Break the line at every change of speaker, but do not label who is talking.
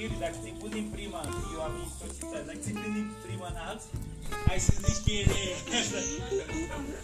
Iuri, dacă ți-ai pus din prima, eu am instrucționat, dacă ți-ai pus din prima în alții, hai să zici că e...